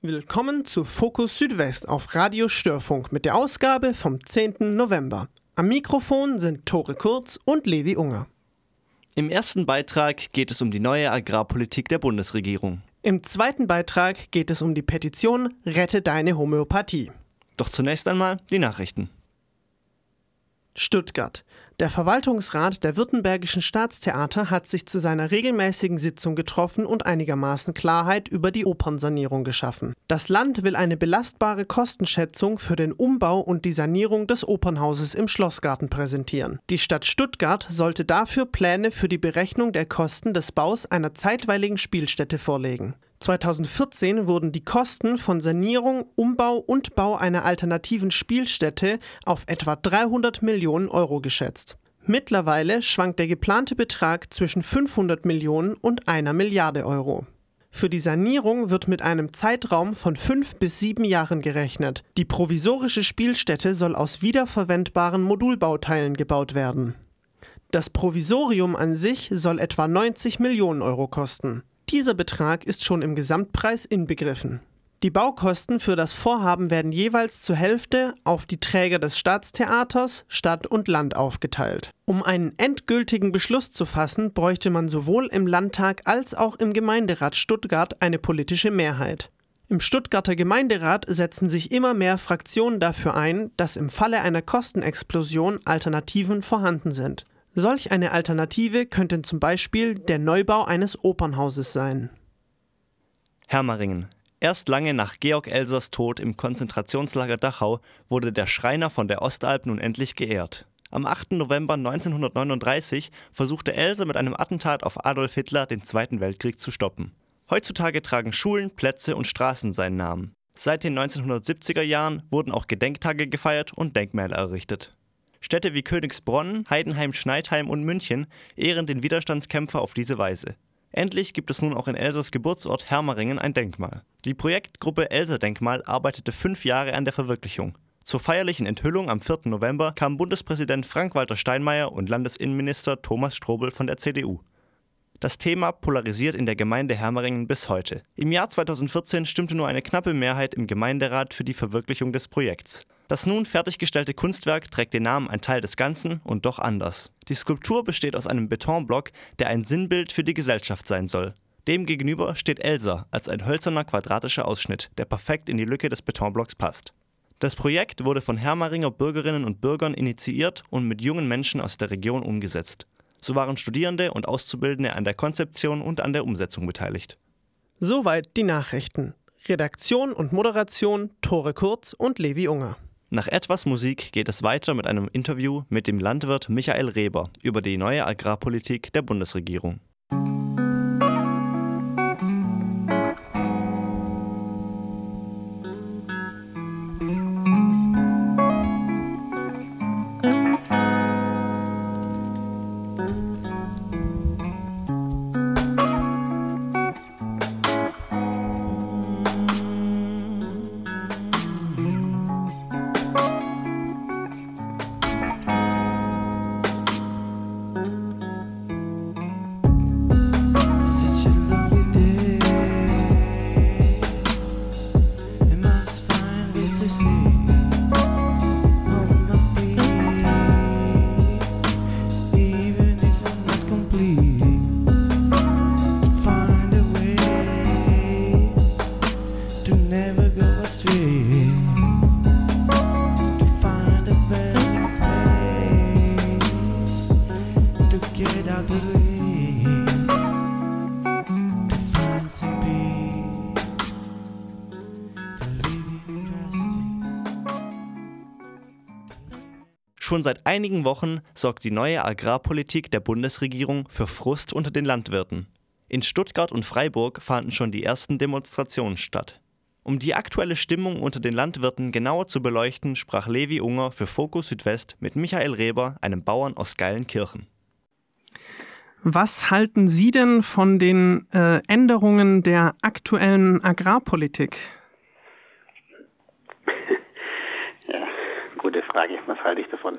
Willkommen zu Fokus Südwest auf Radio Störfunk mit der Ausgabe vom 10. November. Am Mikrofon sind Tore Kurz und Levi Unger. Im ersten Beitrag geht es um die neue Agrarpolitik der Bundesregierung. Im zweiten Beitrag geht es um die Petition Rette deine Homöopathie. Doch zunächst einmal die Nachrichten. Stuttgart. Der Verwaltungsrat der Württembergischen Staatstheater hat sich zu seiner regelmäßigen Sitzung getroffen und einigermaßen Klarheit über die Opernsanierung geschaffen. Das Land will eine belastbare Kostenschätzung für den Umbau und die Sanierung des Opernhauses im Schlossgarten präsentieren. Die Stadt Stuttgart sollte dafür Pläne für die Berechnung der Kosten des Baus einer zeitweiligen Spielstätte vorlegen. 2014 wurden die Kosten von Sanierung, Umbau und Bau einer alternativen Spielstätte auf etwa 300 Millionen Euro geschätzt. Mittlerweile schwankt der geplante Betrag zwischen 500 Millionen und einer Milliarde Euro. Für die Sanierung wird mit einem Zeitraum von fünf bis sieben Jahren gerechnet. Die provisorische Spielstätte soll aus wiederverwendbaren Modulbauteilen gebaut werden. Das Provisorium an sich soll etwa 90 Millionen Euro kosten. Dieser Betrag ist schon im Gesamtpreis inbegriffen. Die Baukosten für das Vorhaben werden jeweils zur Hälfte auf die Träger des Staatstheaters, Stadt und Land aufgeteilt. Um einen endgültigen Beschluss zu fassen, bräuchte man sowohl im Landtag als auch im Gemeinderat Stuttgart eine politische Mehrheit. Im Stuttgarter Gemeinderat setzen sich immer mehr Fraktionen dafür ein, dass im Falle einer Kostenexplosion Alternativen vorhanden sind. Solch eine Alternative könnte zum Beispiel der Neubau eines Opernhauses sein. Hermaringen. Erst lange nach Georg Elsers Tod im Konzentrationslager Dachau wurde der Schreiner von der Ostalb nun endlich geehrt. Am 8. November 1939 versuchte Elser mit einem Attentat auf Adolf Hitler den Zweiten Weltkrieg zu stoppen. Heutzutage tragen Schulen, Plätze und Straßen seinen Namen. Seit den 1970er Jahren wurden auch Gedenktage gefeiert und Denkmäler errichtet. Städte wie Königsbronn, Heidenheim, Schneidheim und München ehren den Widerstandskämpfer auf diese Weise. Endlich gibt es nun auch in Elsers Geburtsort Hermeringen ein Denkmal. Die Projektgruppe Elser Denkmal arbeitete fünf Jahre an der Verwirklichung. Zur feierlichen Enthüllung am 4. November kamen Bundespräsident Frank-Walter Steinmeier und Landesinnenminister Thomas Strobel von der CDU. Das Thema polarisiert in der Gemeinde Hermeringen bis heute. Im Jahr 2014 stimmte nur eine knappe Mehrheit im Gemeinderat für die Verwirklichung des Projekts. Das nun fertiggestellte Kunstwerk trägt den Namen Ein Teil des Ganzen und doch anders. Die Skulptur besteht aus einem Betonblock, der ein Sinnbild für die Gesellschaft sein soll. Demgegenüber steht Elsa als ein hölzerner quadratischer Ausschnitt, der perfekt in die Lücke des Betonblocks passt. Das Projekt wurde von Hermaringer Bürgerinnen und Bürgern initiiert und mit jungen Menschen aus der Region umgesetzt. So waren Studierende und Auszubildende an der Konzeption und an der Umsetzung beteiligt. Soweit die Nachrichten. Redaktion und Moderation Tore Kurz und Levi Unger. Nach etwas Musik geht es weiter mit einem Interview mit dem Landwirt Michael Reber über die neue Agrarpolitik der Bundesregierung. see. Schon seit einigen Wochen sorgt die neue Agrarpolitik der Bundesregierung für Frust unter den Landwirten. In Stuttgart und Freiburg fanden schon die ersten Demonstrationen statt. Um die aktuelle Stimmung unter den Landwirten genauer zu beleuchten, sprach Levi Unger für Fokus Südwest mit Michael Reber, einem Bauern aus Geilenkirchen. Was halten Sie denn von den äh, Änderungen der aktuellen Agrarpolitik? Frage, was halte ich davon?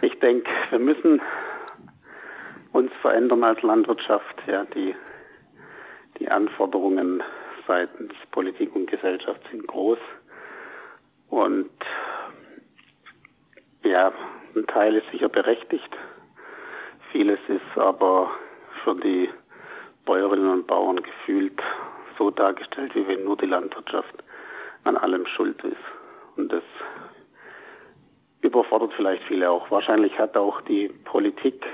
Ich denke, wir müssen uns verändern als Landwirtschaft. Ja, die, die Anforderungen seitens Politik und Gesellschaft sind groß. Und ja, ein Teil ist sicher berechtigt. Vieles ist aber für die Bäuerinnen und Bauern gefühlt so dargestellt, wie wenn nur die Landwirtschaft an allem schuld ist. Und das überfordert vielleicht viele auch. Wahrscheinlich hat auch die Politik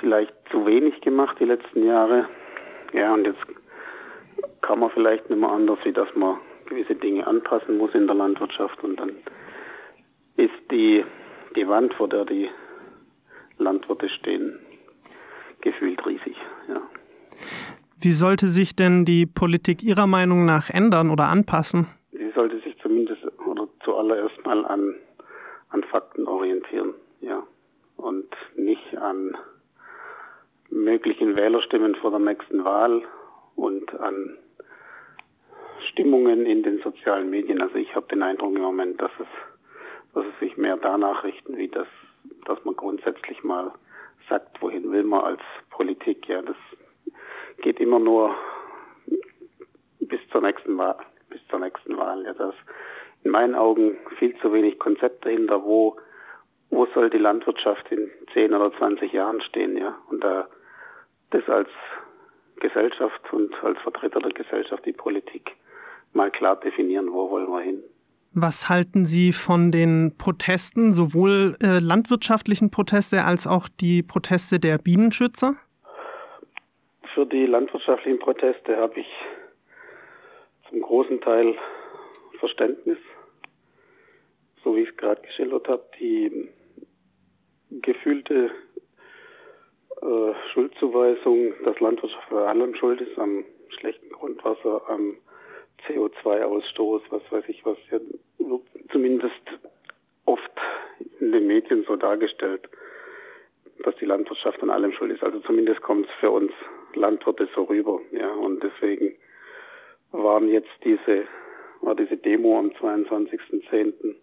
vielleicht zu wenig gemacht die letzten Jahre. Ja, und jetzt kann man vielleicht nicht mehr anders, wie dass man gewisse Dinge anpassen muss in der Landwirtschaft und dann ist die, die Wand, vor der die Landwirte stehen, gefühlt riesig. Ja. Wie sollte sich denn die Politik Ihrer Meinung nach ändern oder anpassen? Sie sollte sich zumindest oder zuallererst mal an, an Fakten orientieren, ja. Und nicht an möglichen Wählerstimmen vor der nächsten Wahl und an Stimmungen in den sozialen Medien. Also ich habe den Eindruck im Moment, dass es, dass es sich mehr danach richten, wie das, dass man grundsätzlich mal sagt, wohin will man als Politik. Ja, das geht immer nur bis zur nächsten Wahl, bis zur nächsten Wahl. Ja, das in meinen Augen viel zu wenig Konzept dahinter, wo wo soll die Landwirtschaft in 10 oder 20 Jahren stehen, ja? Und da das als Gesellschaft und als Vertreter der Gesellschaft die Politik mal klar definieren, wo wollen wir hin. Was halten Sie von den Protesten, sowohl äh, landwirtschaftlichen Proteste als auch die Proteste der Bienenschützer? Für die landwirtschaftlichen Proteste habe ich zum großen Teil Verständnis, so wie ich es gerade geschildert habe. Die gefühlte äh, Schuldzuweisung, dass Landwirtschaft bei allem schuld ist, am schlechten Grundwasser, am CO2-Ausstoß, was weiß ich was, ja, zumindest oft in den Medien so dargestellt, dass die Landwirtschaft an allem schuld ist. Also zumindest kommt es für uns Landwirte so rüber. Ja, und deswegen waren jetzt diese, war diese Demo am 22.10.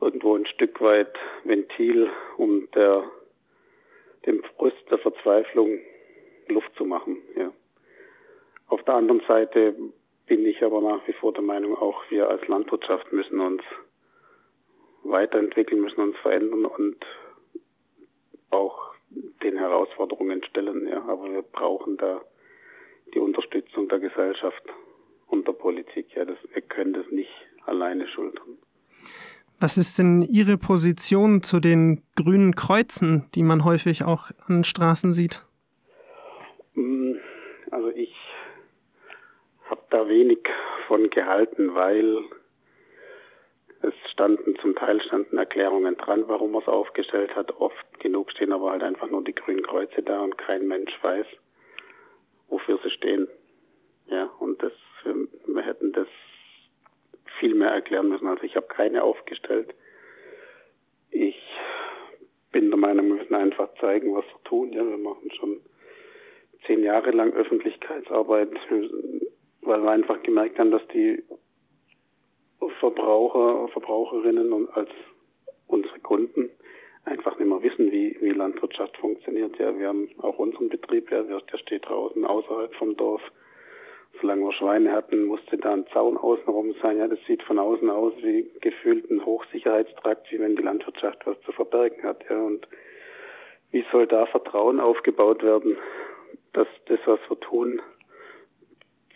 irgendwo ein Stück weit Ventil, um der, dem Frust der Verzweiflung Luft zu machen. Ja. Auf der anderen Seite bin ich aber nach wie vor der Meinung, auch wir als Landwirtschaft müssen uns weiterentwickeln, müssen uns verändern und auch den Herausforderungen stellen. Ja. Aber wir brauchen da die Unterstützung der Gesellschaft und der Politik. Ja, das, wir können das nicht alleine schultern. Was ist denn Ihre Position zu den grünen Kreuzen, die man häufig auch an Straßen sieht? Mm, also ich habe da wenig von gehalten, weil es standen zum Teil standen Erklärungen dran, warum er es aufgestellt hat. Oft genug stehen aber halt einfach nur die grünen Kreuze da und kein Mensch weiß, wofür sie stehen. Ja, und das wir hätten das viel mehr erklären müssen. Also ich habe keine aufgestellt. Ich bin der Meinung, wir müssen einfach zeigen, was wir tun. Ja, wir machen schon zehn Jahre lang Öffentlichkeitsarbeit weil wir einfach gemerkt haben, dass die Verbraucher, Verbraucherinnen und als unsere Kunden einfach nicht mehr wissen, wie, wie Landwirtschaft funktioniert. Ja, wir haben auch unseren Betrieb, ja, der steht draußen außerhalb vom Dorf. Solange wir Schweine hatten, musste da ein Zaun außenrum sein. Ja, das sieht von außen aus wie gefühlt ein Hochsicherheitstrakt, wie wenn die Landwirtschaft was zu verbergen hat. Ja, und wie soll da Vertrauen aufgebaut werden, dass das, was wir tun,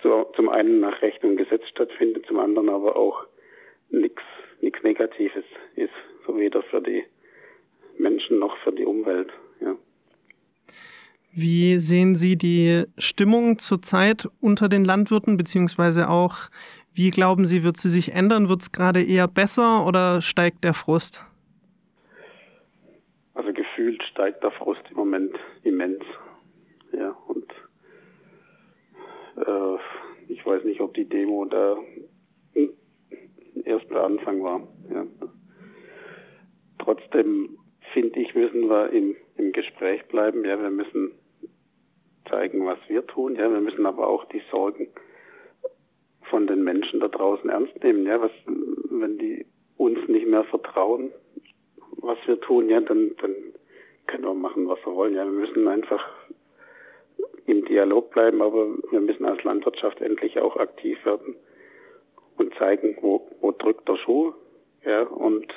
so, zum einen nach Recht und Gesetz stattfindet, zum anderen aber auch nichts nichts Negatives ist, so weder für die Menschen noch für die Umwelt. Ja. Wie sehen Sie die Stimmung zurzeit unter den Landwirten, beziehungsweise auch, wie glauben Sie, wird sie sich ändern? Wird es gerade eher besser oder steigt der Frust? Also gefühlt steigt der Frust im Moment immens. Ja, und äh, ich weiß nicht, ob die Demo der erste Anfang war. Ja. Trotzdem finde ich, müssen wir im, im Gespräch bleiben. Ja, wir müssen zeigen, was wir tun. Ja, wir müssen aber auch die Sorgen von den Menschen da draußen ernst nehmen. Ja, was, wenn die uns nicht mehr vertrauen, was wir tun, ja, dann, dann können wir machen, was wir wollen. Ja, wir müssen einfach im Dialog bleiben, aber wir müssen als Landwirtschaft endlich auch aktiv werden und zeigen, wo, wo drückt der Schuh, ja, und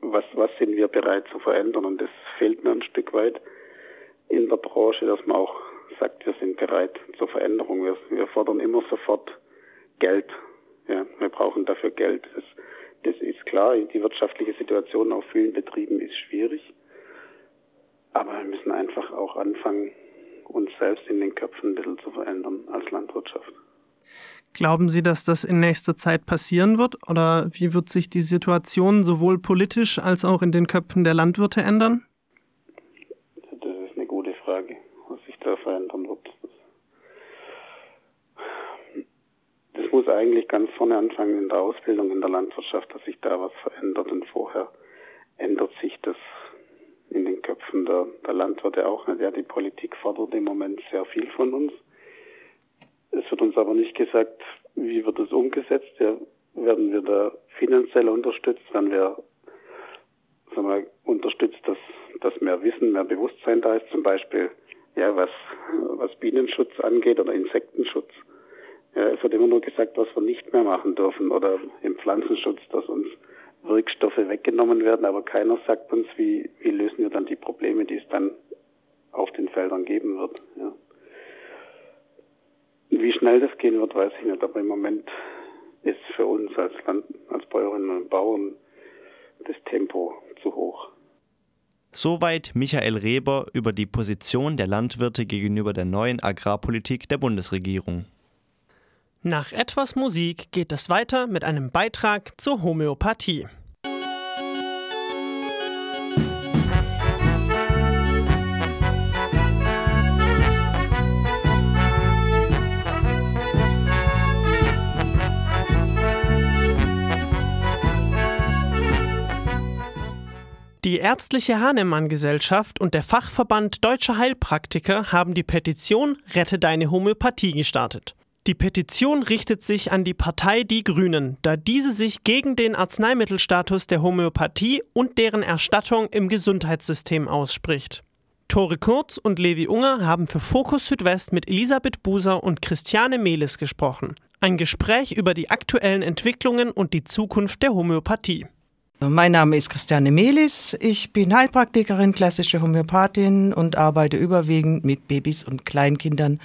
was, was sind wir bereit zu verändern. Und das fehlt mir ein Stück weit in der Branche, dass man auch sagt, wir sind bereit zur Veränderung. Wir, wir fordern immer sofort Geld. Ja, wir brauchen dafür Geld. Das, das ist klar. Die wirtschaftliche Situation auf vielen Betrieben ist schwierig. Aber wir müssen einfach auch anfangen, uns selbst in den Köpfen ein bisschen zu verändern als Landwirtschaft. Glauben Sie, dass das in nächster Zeit passieren wird? Oder wie wird sich die Situation sowohl politisch als auch in den Köpfen der Landwirte ändern? Das ist eine gute Frage, was sich da verändern wird. Das muss eigentlich ganz vorne anfangen in der Ausbildung in der Landwirtschaft, dass sich da was verändert. Und vorher ändert sich das in den Köpfen der, der Landwirte auch nicht. Ja, die Politik fordert im Moment sehr viel von uns. Es wird uns aber nicht gesagt, wie wird es umgesetzt. Ja, werden wir da finanziell unterstützt? Werden wir sagen wir, unterstützt, dass, dass mehr Wissen, mehr Bewusstsein da ist? Zum Beispiel, ja, was, was Bienenschutz angeht oder Insektenschutz. Ja, es wird immer nur gesagt, was wir nicht mehr machen dürfen oder im Pflanzenschutz, dass uns Wirkstoffe weggenommen werden, aber keiner sagt uns, wie, wie lösen wir dann die Probleme, die es dann auf den Feldern geben wird. Ja. Wie schnell das gehen wird, weiß ich nicht, aber im Moment ist für uns als, Land, als Bäuerinnen und Bauern das Tempo zu hoch. Soweit Michael Reber über die Position der Landwirte gegenüber der neuen Agrarpolitik der Bundesregierung. Nach etwas Musik geht es weiter mit einem Beitrag zur Homöopathie. Die Ärztliche Hahnemann-Gesellschaft und der Fachverband Deutscher Heilpraktiker haben die Petition Rette deine Homöopathie gestartet. Die Petition richtet sich an die Partei Die Grünen, da diese sich gegen den Arzneimittelstatus der Homöopathie und deren Erstattung im Gesundheitssystem ausspricht. Tore Kurz und Levi Unger haben für Fokus Südwest mit Elisabeth Buser und Christiane Mehlis gesprochen. Ein Gespräch über die aktuellen Entwicklungen und die Zukunft der Homöopathie. Mein Name ist Christiane Melis. Ich bin Heilpraktikerin, klassische Homöopathin und arbeite überwiegend mit Babys und Kleinkindern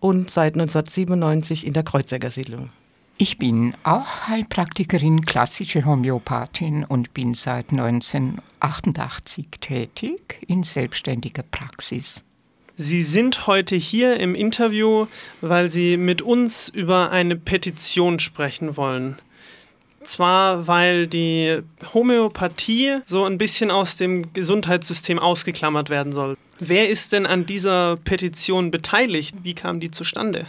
und seit 1997 in der Kreuzegger-Siedlung. Ich bin auch Heilpraktikerin, klassische Homöopathin und bin seit 1988 tätig in selbstständiger Praxis. Sie sind heute hier im Interview, weil Sie mit uns über eine Petition sprechen wollen. Zwar, weil die Homöopathie so ein bisschen aus dem Gesundheitssystem ausgeklammert werden soll. Wer ist denn an dieser Petition beteiligt? Wie kam die zustande?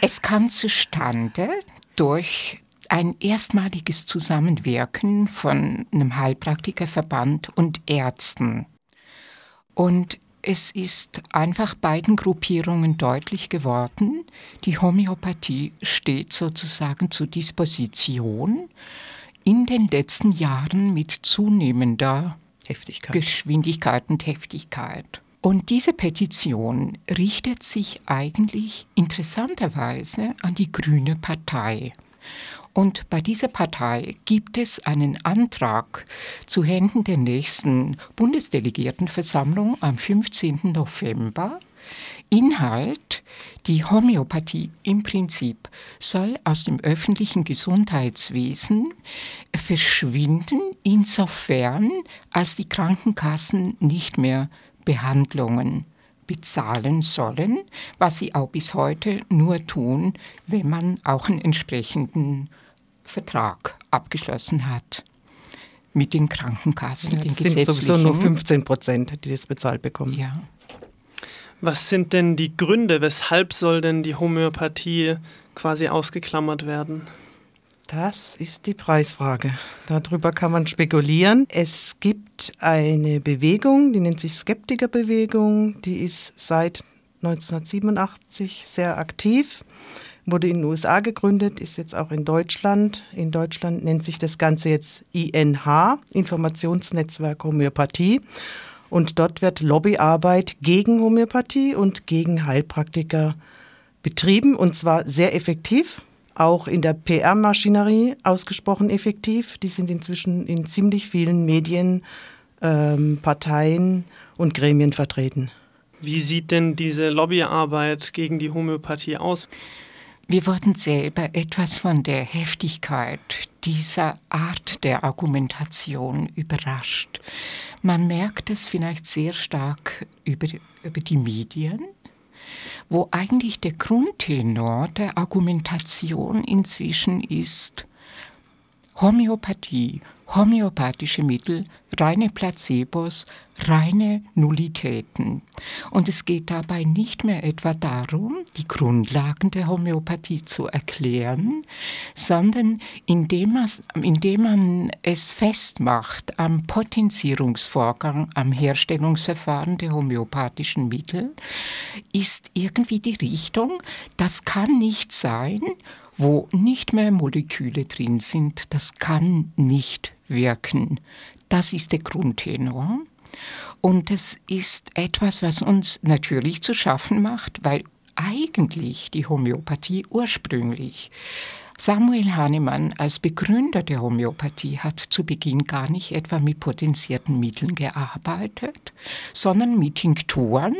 Es kam zustande durch ein erstmaliges Zusammenwirken von einem Heilpraktikerverband und Ärzten. Und es ist einfach beiden Gruppierungen deutlich geworden, die Homöopathie steht sozusagen zur Disposition in den letzten Jahren mit zunehmender Heftigkeit. Geschwindigkeit und Heftigkeit. Und diese Petition richtet sich eigentlich interessanterweise an die Grüne Partei. Und bei dieser Partei gibt es einen Antrag zu Händen der nächsten Bundesdelegiertenversammlung am 15. November. Inhalt, die Homöopathie im Prinzip soll aus dem öffentlichen Gesundheitswesen verschwinden, insofern als die Krankenkassen nicht mehr Behandlungen bezahlen sollen, was sie auch bis heute nur tun, wenn man auch einen entsprechenden Vertrag abgeschlossen hat mit den Krankenkassen. Ja, das den sind sowieso nur 15 Prozent, die das bezahlt bekommen. Ja. Was sind denn die Gründe, weshalb soll denn die Homöopathie quasi ausgeklammert werden? Das ist die Preisfrage. Darüber kann man spekulieren. Es gibt eine Bewegung, die nennt sich Skeptikerbewegung, die ist seit 1987 sehr aktiv wurde in den USA gegründet, ist jetzt auch in Deutschland. In Deutschland nennt sich das Ganze jetzt INH, Informationsnetzwerk Homöopathie. Und dort wird Lobbyarbeit gegen Homöopathie und gegen Heilpraktiker betrieben und zwar sehr effektiv, auch in der PR-Maschinerie ausgesprochen effektiv. Die sind inzwischen in ziemlich vielen Medien, ähm, Parteien und Gremien vertreten. Wie sieht denn diese Lobbyarbeit gegen die Homöopathie aus? Wir wurden selber etwas von der Heftigkeit dieser Art der Argumentation überrascht. Man merkt es vielleicht sehr stark über, über die Medien, wo eigentlich der Grundtenor der Argumentation inzwischen ist, Homöopathie, homöopathische Mittel, reine Placebos, reine Nullitäten. Und es geht dabei nicht mehr etwa darum, die Grundlagen der Homöopathie zu erklären, sondern indem, man, indem man es festmacht am Potenzierungsvorgang, am Herstellungsverfahren der homöopathischen Mittel, ist irgendwie die Richtung, das kann nicht sein, wo nicht mehr Moleküle drin sind, das kann nicht wirken. Das ist der Grundtenor. Und es ist etwas, was uns natürlich zu schaffen macht, weil eigentlich die Homöopathie ursprünglich Samuel Hahnemann als Begründer der Homöopathie hat zu Beginn gar nicht etwa mit potenzierten Mitteln gearbeitet, sondern mit Tinkturen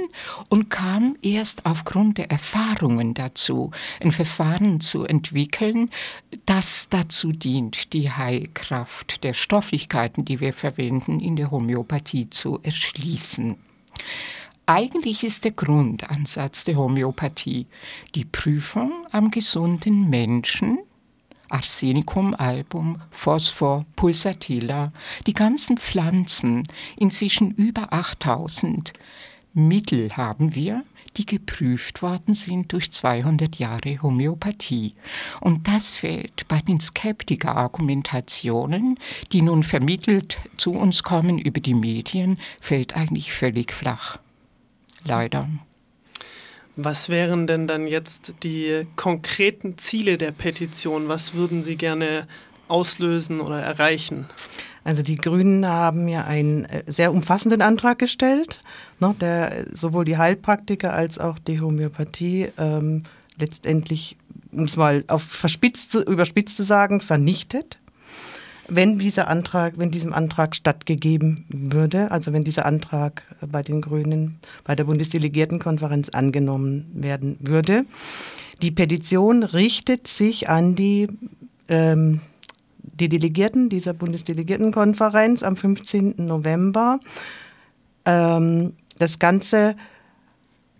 und kam erst aufgrund der Erfahrungen dazu, ein Verfahren zu entwickeln, das dazu dient, die Heilkraft der Stofflichkeiten, die wir verwenden, in der Homöopathie zu erschließen. Eigentlich ist der Grundansatz der Homöopathie die Prüfung am gesunden Menschen, Arsenicum album, Phosphor, Pulsatilla, die ganzen Pflanzen, inzwischen über 8000 Mittel haben wir, die geprüft worden sind durch 200 Jahre Homöopathie. Und das fällt bei den Skeptiker-Argumentationen, die nun vermittelt zu uns kommen über die Medien, fällt eigentlich völlig flach leider. Was wären denn dann jetzt die konkreten Ziele der Petition? Was würden Sie gerne auslösen oder erreichen? Also die Grünen haben ja einen äh, sehr umfassenden Antrag gestellt, ne, der sowohl die Heilpraktiker als auch die Homöopathie ähm, letztendlich, um es mal auf verspitzt zu, überspitzt zu sagen, vernichtet wenn dieser Antrag, wenn diesem Antrag stattgegeben würde, also wenn dieser Antrag bei den Grünen bei der Bundesdelegiertenkonferenz angenommen werden würde. Die Petition richtet sich an die, ähm, die Delegierten dieser Bundesdelegiertenkonferenz am 15. November. Ähm, das Ganze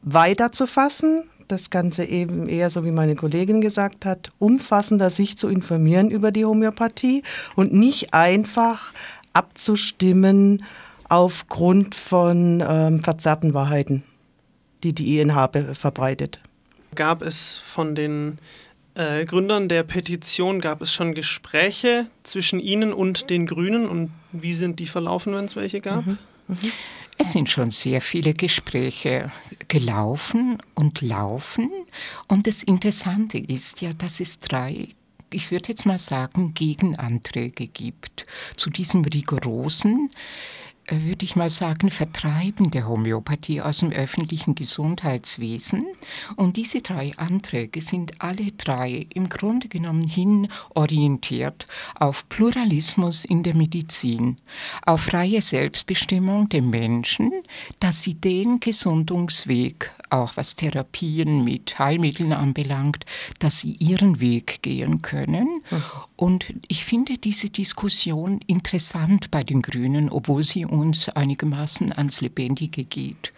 weiterzufassen, das Ganze eben eher so wie meine Kollegin gesagt hat, umfassender sich zu informieren über die Homöopathie und nicht einfach abzustimmen aufgrund von ähm, verzerrten Wahrheiten, die die INH verbreitet. Gab es von den äh, Gründern der Petition, gab es schon Gespräche zwischen Ihnen und den Grünen und wie sind die verlaufen, wenn es welche gab? Mhm. Mhm. Es sind schon sehr viele Gespräche gelaufen und laufen. Und das Interessante ist ja, dass es drei, ich würde jetzt mal sagen, Gegenanträge gibt zu diesem rigorosen würde ich mal sagen, Vertreiben der Homöopathie aus dem öffentlichen Gesundheitswesen. Und diese drei Anträge sind alle drei im Grunde genommen hin orientiert auf Pluralismus in der Medizin, auf freie Selbstbestimmung der Menschen, dass sie den Gesundungsweg auch was Therapien mit Heilmitteln anbelangt, dass sie ihren Weg gehen können. Mhm. Und ich finde diese Diskussion interessant bei den Grünen, obwohl sie uns einigermaßen ans Lebendige geht.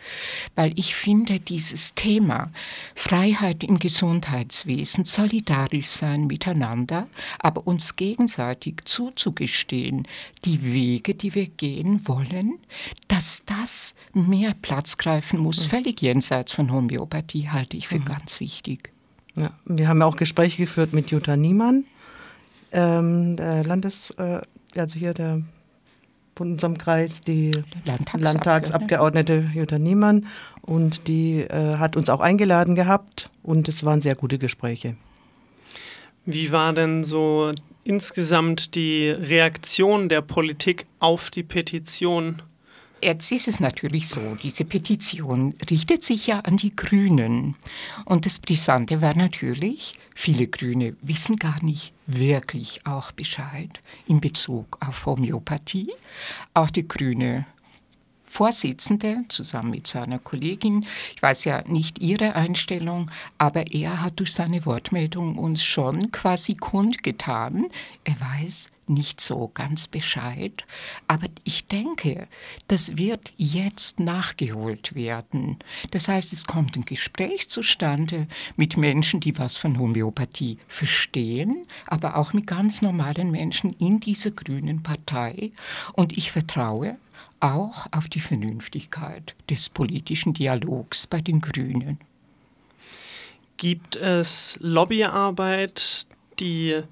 Weil ich finde dieses Thema Freiheit im Gesundheitswesen, solidarisch sein miteinander, aber uns gegenseitig zuzugestehen, die Wege, die wir gehen wollen, dass das mehr Platz greifen muss, mhm. völlig jenseits von Homöopathie halte ich für mhm. ganz wichtig. Ja, wir haben auch Gespräche geführt mit Jutta Niemann, ähm, der Landes, äh, also hier der von unserem Kreis, die Landtagsabgeordnete, Landtagsabgeordnete Jutta Niemann. Und die äh, hat uns auch eingeladen gehabt und es waren sehr gute Gespräche. Wie war denn so insgesamt die Reaktion der Politik auf die Petition? Jetzt ist es natürlich so, diese Petition richtet sich ja an die Grünen. Und das Brisante war natürlich, viele Grüne wissen gar nicht wirklich auch Bescheid in Bezug auf Homöopathie. Auch die grüne Vorsitzende zusammen mit seiner Kollegin. Ich weiß ja nicht ihre Einstellung, aber er hat durch seine Wortmeldung uns schon quasi kundgetan. Er weiß nicht so ganz Bescheid, aber ich denke, das wird jetzt nachgeholt werden. Das heißt, es kommt ein Gespräch zustande mit Menschen, die was von Homöopathie verstehen, aber auch mit ganz normalen Menschen in dieser grünen Partei. Und ich vertraue auch auf die Vernünftigkeit des politischen Dialogs bei den Grünen. Gibt es Lobbyarbeit, die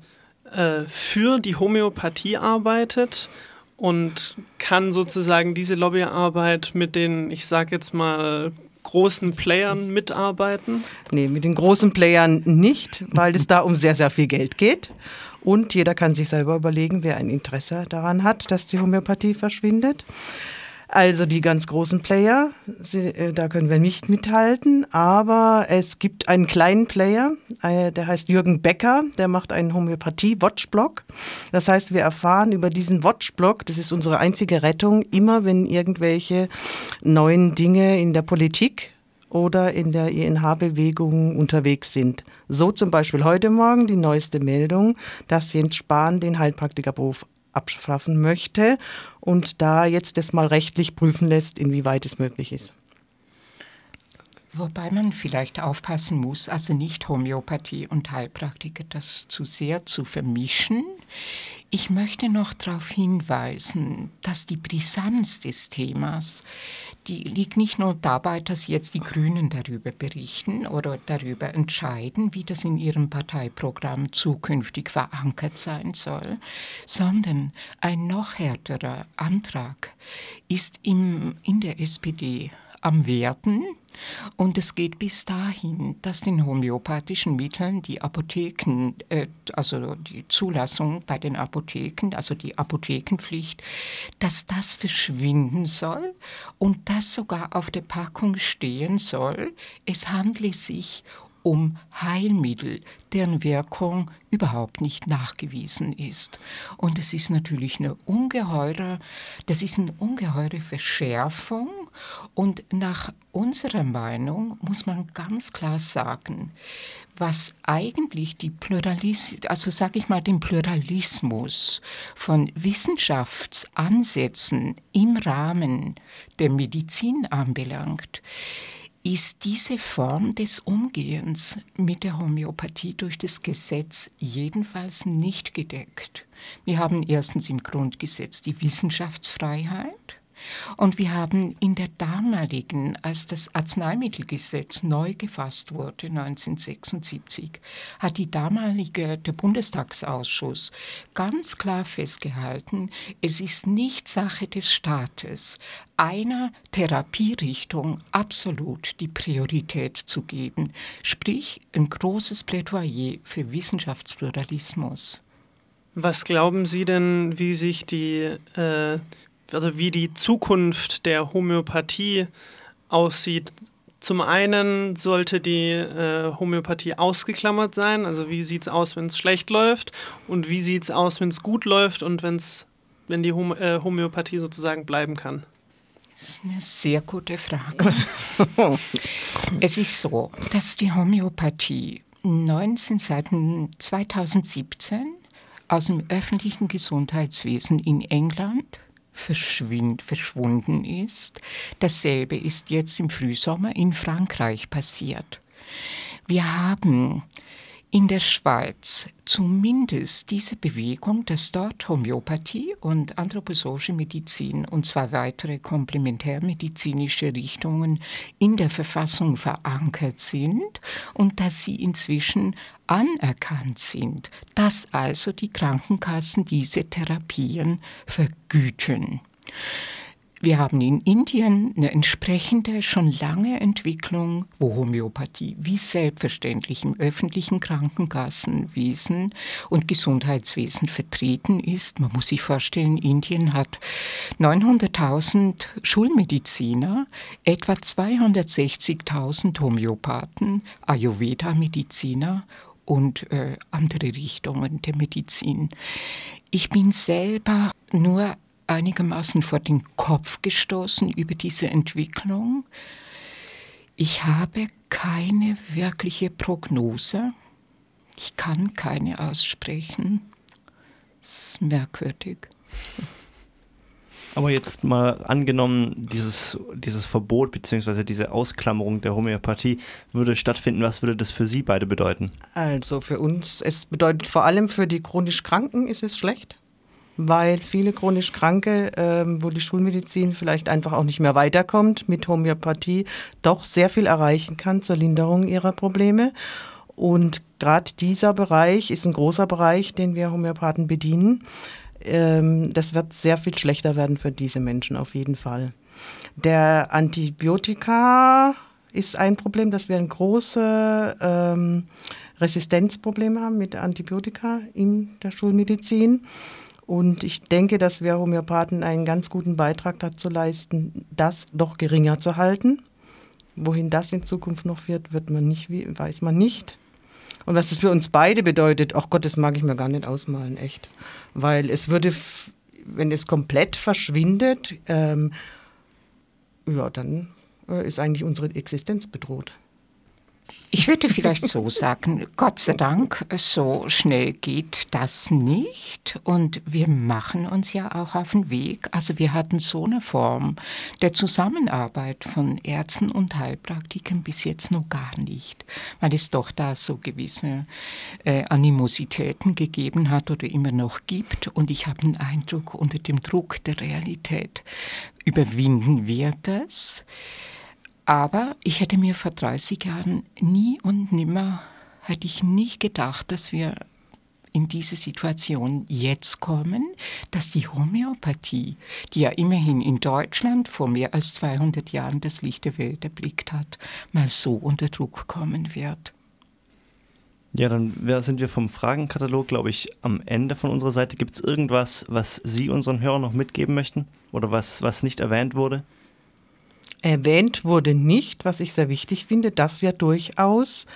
äh, für die Homöopathie arbeitet und kann sozusagen diese Lobbyarbeit mit den, ich sage jetzt mal, großen Playern mitarbeiten? Nee, mit den großen Playern nicht, weil es da um sehr, sehr viel Geld geht. Und jeder kann sich selber überlegen, wer ein Interesse daran hat, dass die Homöopathie verschwindet. Also die ganz großen Player, äh, da können wir nicht mithalten, aber es gibt einen kleinen Player, äh, der heißt Jürgen Becker, der macht einen Homöopathie-Watchblog. Das heißt, wir erfahren über diesen Watchblog, das ist unsere einzige Rettung, immer wenn irgendwelche neuen Dinge in der Politik oder in der INH-Bewegung unterwegs sind. So zum Beispiel heute Morgen die neueste Meldung, dass Jens Spahn den Heilpraktikerberuf abschaffen möchte und da jetzt das mal rechtlich prüfen lässt, inwieweit es möglich ist. Wobei man vielleicht aufpassen muss, also nicht Homöopathie und Heilpraktiker das zu sehr zu vermischen. Ich möchte noch darauf hinweisen, dass die Brisanz des Themas, die liegt nicht nur dabei, dass jetzt die Grünen darüber berichten oder darüber entscheiden, wie das in ihrem Parteiprogramm zukünftig verankert sein soll, sondern ein noch härterer Antrag ist im, in der SPD am Werden und es geht bis dahin, dass den homöopathischen Mitteln die Apotheken, äh, also die Zulassung bei den Apotheken, also die Apothekenpflicht, dass das verschwinden soll und das sogar auf der Packung stehen soll. Es handle sich um Heilmittel, deren Wirkung überhaupt nicht nachgewiesen ist. Und es ist natürlich eine ungeheure, das ist eine ungeheure Verschärfung und nach unserer Meinung muss man ganz klar sagen, was eigentlich die Pluralis also sage ich mal den Pluralismus von Wissenschaftsansätzen im Rahmen der Medizin anbelangt, ist diese Form des Umgehens mit der Homöopathie durch das Gesetz jedenfalls nicht gedeckt. Wir haben erstens im Grundgesetz die Wissenschaftsfreiheit und wir haben in der damaligen, als das Arzneimittelgesetz neu gefasst wurde, 1976, hat die damalige, der Bundestagsausschuss ganz klar festgehalten, es ist nicht Sache des Staates, einer Therapierichtung absolut die Priorität zu geben, sprich ein großes Plädoyer für Wissenschaftspluralismus. Was glauben Sie denn, wie sich die äh, also wie die Zukunft der Homöopathie aussieht. Zum einen sollte die äh, Homöopathie ausgeklammert sein, also wie sieht es aus, wenn es schlecht läuft und wie sieht es aus, wenn es gut läuft und wenn's, wenn die Hom äh, Homöopathie sozusagen bleiben kann. Das ist eine sehr gute Frage. es ist so, dass die Homöopathie 19 seit 2017 aus dem öffentlichen Gesundheitswesen in England verschwunden ist. Dasselbe ist jetzt im Frühsommer in Frankreich passiert. Wir haben in der Schweiz zumindest diese Bewegung, dass dort Homöopathie und anthroposophische Medizin und zwei weitere komplementärmedizinische Richtungen in der Verfassung verankert sind und dass sie inzwischen anerkannt sind, dass also die Krankenkassen diese Therapien vergüten. Wir haben in Indien eine entsprechende, schon lange Entwicklung, wo Homöopathie wie selbstverständlich im öffentlichen Krankenkassenwesen und Gesundheitswesen vertreten ist. Man muss sich vorstellen, Indien hat 900.000 Schulmediziner, etwa 260.000 Homöopathen, Ayurveda-Mediziner und äh, andere Richtungen der Medizin. Ich bin selber nur einigermaßen vor den Kopf gestoßen über diese Entwicklung. Ich habe keine wirkliche Prognose. Ich kann keine aussprechen. Das ist merkwürdig. Aber jetzt mal angenommen, dieses, dieses Verbot bzw. diese Ausklammerung der Homöopathie würde stattfinden, was würde das für Sie beide bedeuten? Also für uns, es bedeutet vor allem für die chronisch Kranken ist es schlecht weil viele chronisch Kranke, ähm, wo die Schulmedizin vielleicht einfach auch nicht mehr weiterkommt, mit Homöopathie doch sehr viel erreichen kann zur Linderung ihrer Probleme. Und gerade dieser Bereich ist ein großer Bereich, den wir Homöopathen bedienen. Ähm, das wird sehr viel schlechter werden für diese Menschen auf jeden Fall. Der Antibiotika ist ein Problem, dass wir ein große ähm, Resistenzprobleme haben mit Antibiotika in der Schulmedizin. Und ich denke, dass wir Homöopathen einen ganz guten Beitrag dazu leisten, das doch geringer zu halten. Wohin das in Zukunft noch wird, wird man nicht, weiß man nicht. Und was das für uns beide bedeutet, ach Gott, das mag ich mir gar nicht ausmalen, echt. Weil es würde, wenn es komplett verschwindet, ähm, ja, dann äh, ist eigentlich unsere Existenz bedroht. Ich würde vielleicht so sagen, Gott sei Dank, so schnell geht das nicht. Und wir machen uns ja auch auf den Weg. Also wir hatten so eine Form der Zusammenarbeit von Ärzten und Heilpraktikern bis jetzt noch gar nicht, weil es doch da so gewisse äh, Animositäten gegeben hat oder immer noch gibt. Und ich habe den Eindruck, unter dem Druck der Realität überwinden wir das. Aber ich hätte mir vor 30 Jahren nie und nimmer, hätte ich nicht gedacht, dass wir in diese Situation jetzt kommen, dass die Homöopathie, die ja immerhin in Deutschland vor mehr als 200 Jahren das Licht der Welt erblickt hat, mal so unter Druck kommen wird. Ja, dann sind wir vom Fragenkatalog, glaube ich, am Ende von unserer Seite. Gibt es irgendwas, was Sie unseren Hörern noch mitgeben möchten oder was, was nicht erwähnt wurde? Erwähnt wurde nicht, was ich sehr wichtig finde, dass wir durchaus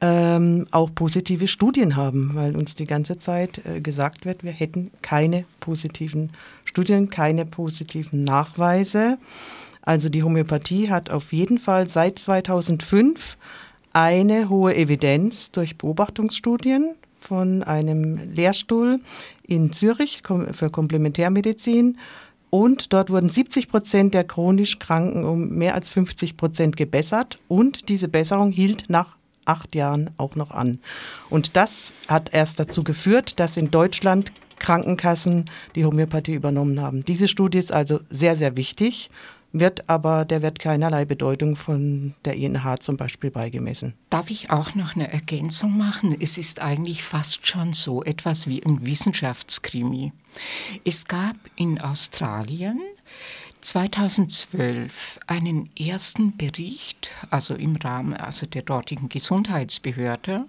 ähm, auch positive Studien haben, weil uns die ganze Zeit äh, gesagt wird, wir hätten keine positiven Studien, keine positiven Nachweise. Also die Homöopathie hat auf jeden Fall seit 2005 eine hohe Evidenz durch Beobachtungsstudien von einem Lehrstuhl in Zürich für Komplementärmedizin und dort wurden 70 Prozent der chronisch Kranken um mehr als 50 Prozent gebessert. Und diese Besserung hielt nach acht Jahren auch noch an. Und das hat erst dazu geführt, dass in Deutschland Krankenkassen die Homöopathie übernommen haben. Diese Studie ist also sehr, sehr wichtig wird aber, der wird keinerlei Bedeutung von der INH zum Beispiel beigemessen. Darf ich auch noch eine Ergänzung machen? Es ist eigentlich fast schon so etwas wie ein Wissenschaftskrimi. Es gab in Australien 2012 einen ersten Bericht, also im Rahmen also der dortigen Gesundheitsbehörde,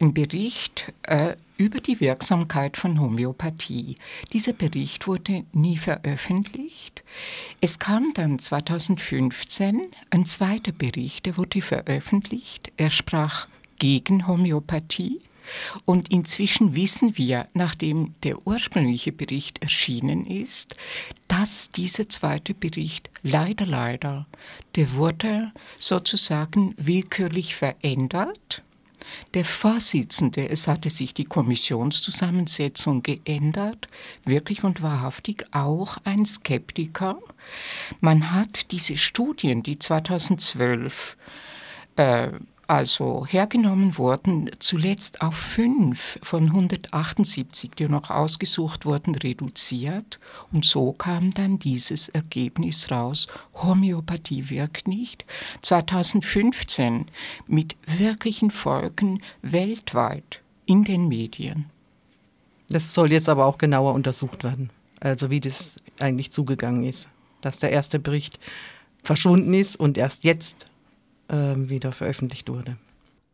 ein Bericht äh, über die Wirksamkeit von Homöopathie. Dieser Bericht wurde nie veröffentlicht. Es kam dann 2015 ein zweiter Bericht, der wurde veröffentlicht. Er sprach gegen Homöopathie. Und inzwischen wissen wir, nachdem der ursprüngliche Bericht erschienen ist, dass dieser zweite Bericht leider, leider, der wurde sozusagen willkürlich verändert. Der Vorsitzende, es hatte sich die Kommissionszusammensetzung geändert, wirklich und wahrhaftig auch ein Skeptiker. Man hat diese Studien, die 2012 äh, also hergenommen wurden, zuletzt auf fünf von 178, die noch ausgesucht wurden, reduziert. Und so kam dann dieses Ergebnis raus, Homöopathie wirkt nicht. 2015 mit wirklichen Folgen weltweit in den Medien. Das soll jetzt aber auch genauer untersucht werden, also wie das eigentlich zugegangen ist. dass der erste Bericht verschwunden ist und erst jetzt wieder veröffentlicht wurde.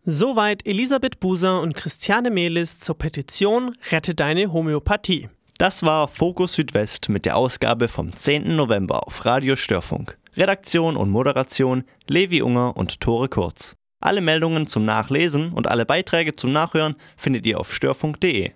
Soweit Elisabeth Buser und Christiane Mehlis zur Petition Rette deine Homöopathie. Das war Fokus Südwest mit der Ausgabe vom 10. November auf Radio Störfunk. Redaktion und Moderation Levi Unger und Tore Kurz. Alle Meldungen zum Nachlesen und alle Beiträge zum Nachhören findet ihr auf störfunk.de.